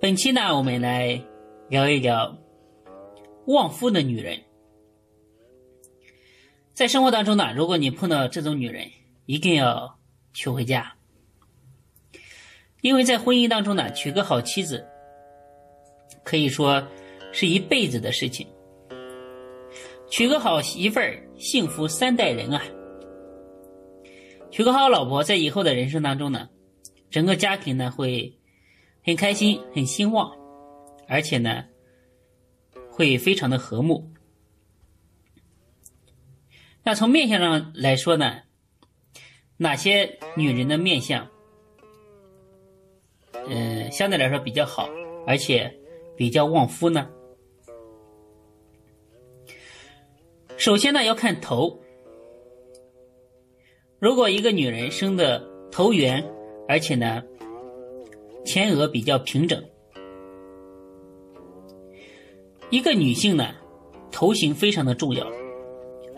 本期呢，我们来聊一聊旺夫的女人。在生活当中呢，如果你碰到这种女人，一定要娶回家，因为在婚姻当中呢，娶个好妻子可以说是一辈子的事情。娶个好媳妇儿，幸福三代人啊！娶个好老婆，在以后的人生当中呢，整个家庭呢会很开心、很兴旺，而且呢会非常的和睦。那从面相上来说呢，哪些女人的面相，嗯，相对来说比较好，而且比较旺夫呢？首先呢，要看头。如果一个女人生的头圆，而且呢前额比较平整，一个女性呢头型非常的重要。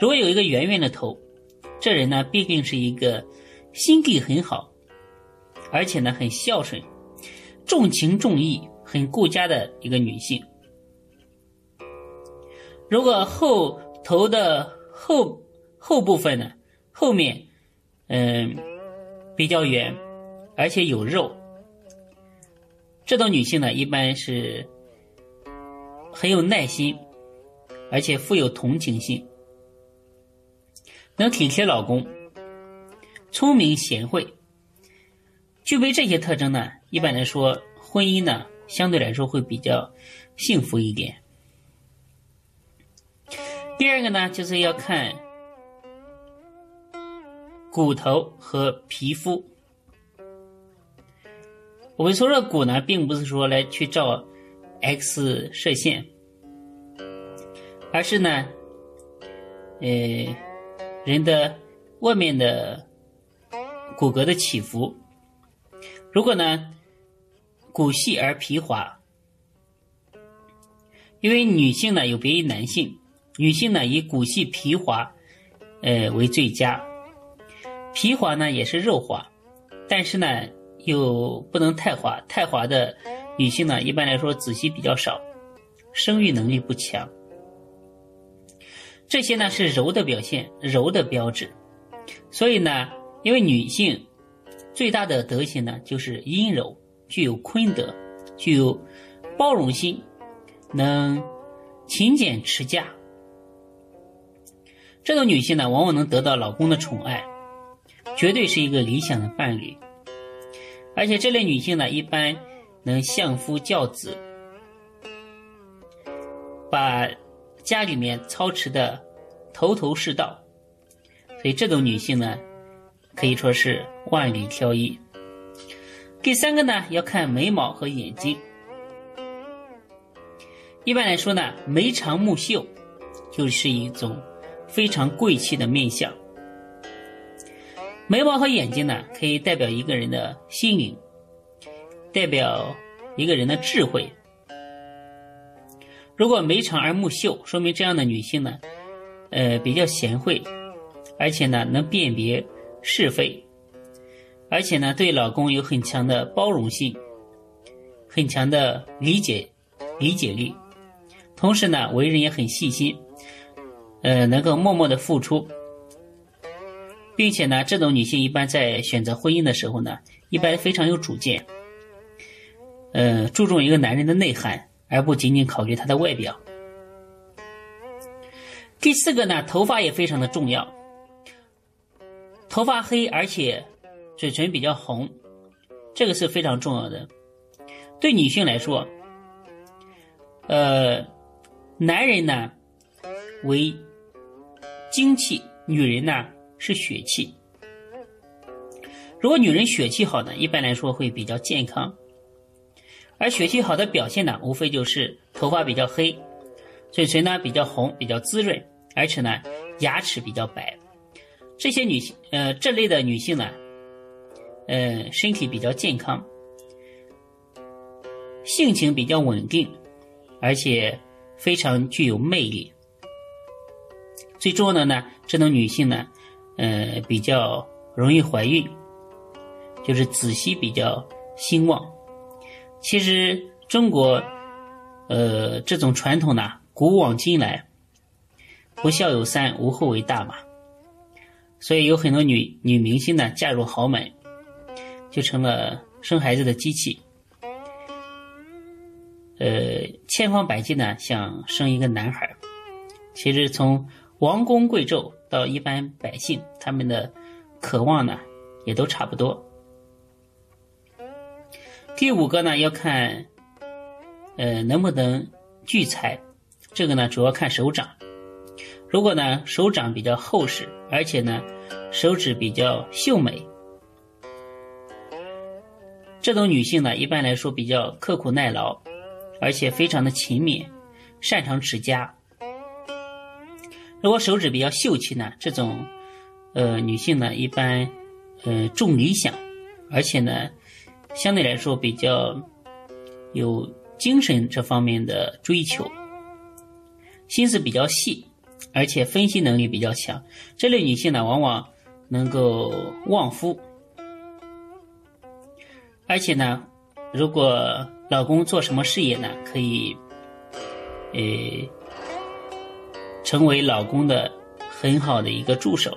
如果有一个圆圆的头，这人呢必定是一个心地很好，而且呢很孝顺、重情重义、很顾家的一个女性。如果后头的后后部分呢，后面，嗯，比较圆，而且有肉。这种女性呢，一般是很有耐心，而且富有同情心，能体贴老公，聪明贤惠。具备这些特征呢，一般来说，婚姻呢，相对来说会比较幸福一点。第二个呢，就是要看骨头和皮肤。我们说这骨呢，并不是说来去照 X 射线，而是呢，呃，人的外面的骨骼的起伏。如果呢，骨细而皮滑，因为女性呢有别于男性。女性呢，以骨细皮滑，呃为最佳。皮滑呢也是肉滑，但是呢又不能太滑。太滑的女性呢，一般来说子息比较少，生育能力不强。这些呢是柔的表现，柔的标志。所以呢，因为女性最大的德行呢就是阴柔，具有坤德，具有包容心，能勤俭持家。这种女性呢，往往能得到老公的宠爱，绝对是一个理想的伴侣。而且这类女性呢，一般能相夫教子，把家里面操持的头头是道。所以这种女性呢，可以说是万里挑一。第三个呢，要看眉毛和眼睛。一般来说呢，眉长目秀，就是一种。非常贵气的面相，眉毛和眼睛呢，可以代表一个人的心灵，代表一个人的智慧。如果眉长而目秀，说明这样的女性呢，呃，比较贤惠，而且呢，能辨别是非，而且呢，对老公有很强的包容性，很强的理解理解力，同时呢，为人也很细心。呃，能够默默的付出，并且呢，这种女性一般在选择婚姻的时候呢，一般非常有主见，呃，注重一个男人的内涵，而不仅仅考虑他的外表。第四个呢，头发也非常的重要，头发黑而且嘴唇比较红，这个是非常重要的。对女性来说，呃，男人呢为。精气，女人呢是血气。如果女人血气好呢，一般来说会比较健康，而血气好的表现呢，无非就是头发比较黑，嘴唇呢比较红，比较滋润，而且呢牙齿比较白。这些女性，呃，这类的女性呢，呃，身体比较健康，性情比较稳定，而且非常具有魅力。最重要的呢，这种女性呢，呃，比较容易怀孕，就是子息比较兴旺。其实中国，呃，这种传统呢，古往今来，不孝有三，无后为大嘛。所以有很多女女明星呢，嫁入豪门，就成了生孩子的机器。呃，千方百计呢，想生一个男孩。其实从王公贵胄到一般百姓，他们的渴望呢，也都差不多。第五个呢，要看，呃，能不能聚财，这个呢，主要看手掌。如果呢，手掌比较厚实，而且呢，手指比较秀美，这种女性呢，一般来说比较刻苦耐劳，而且非常的勤勉，擅长持家。如果手指比较秀气呢，这种，呃，女性呢一般，呃，重理想，而且呢，相对来说比较有精神这方面的追求，心思比较细，而且分析能力比较强。这类女性呢，往往能够旺夫，而且呢，如果老公做什么事业呢，可以，呃。成为老公的很好的一个助手。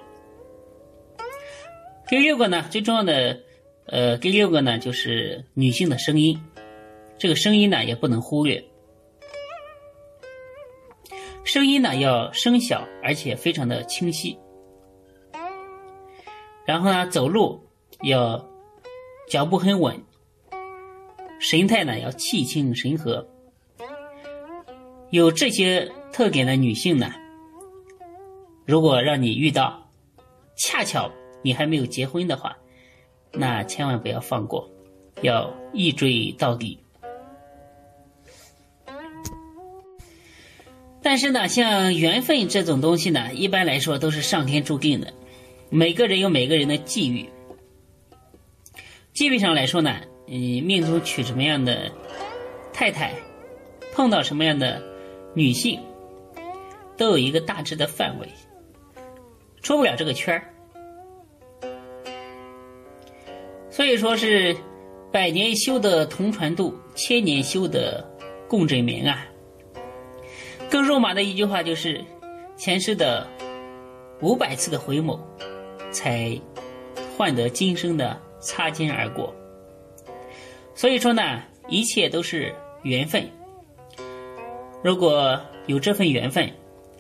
第六个呢，最重要的，呃，第六个呢就是女性的声音，这个声音呢也不能忽略，声音呢要声小而且非常的清晰，然后呢走路要脚步很稳，神态呢要气清神和，有这些特点的女性呢。如果让你遇到，恰巧你还没有结婚的话，那千万不要放过，要一追到底。但是呢，像缘分这种东西呢，一般来说都是上天注定的，每个人有每个人的际遇。际遇上来说呢，你命中娶什么样的太太，碰到什么样的女性，都有一个大致的范围。出不了这个圈儿，所以说是百年修得同船渡，千年修得共枕眠啊。更肉麻的一句话就是，前世的五百次的回眸，才换得今生的擦肩而过。所以说呢，一切都是缘分。如果有这份缘分，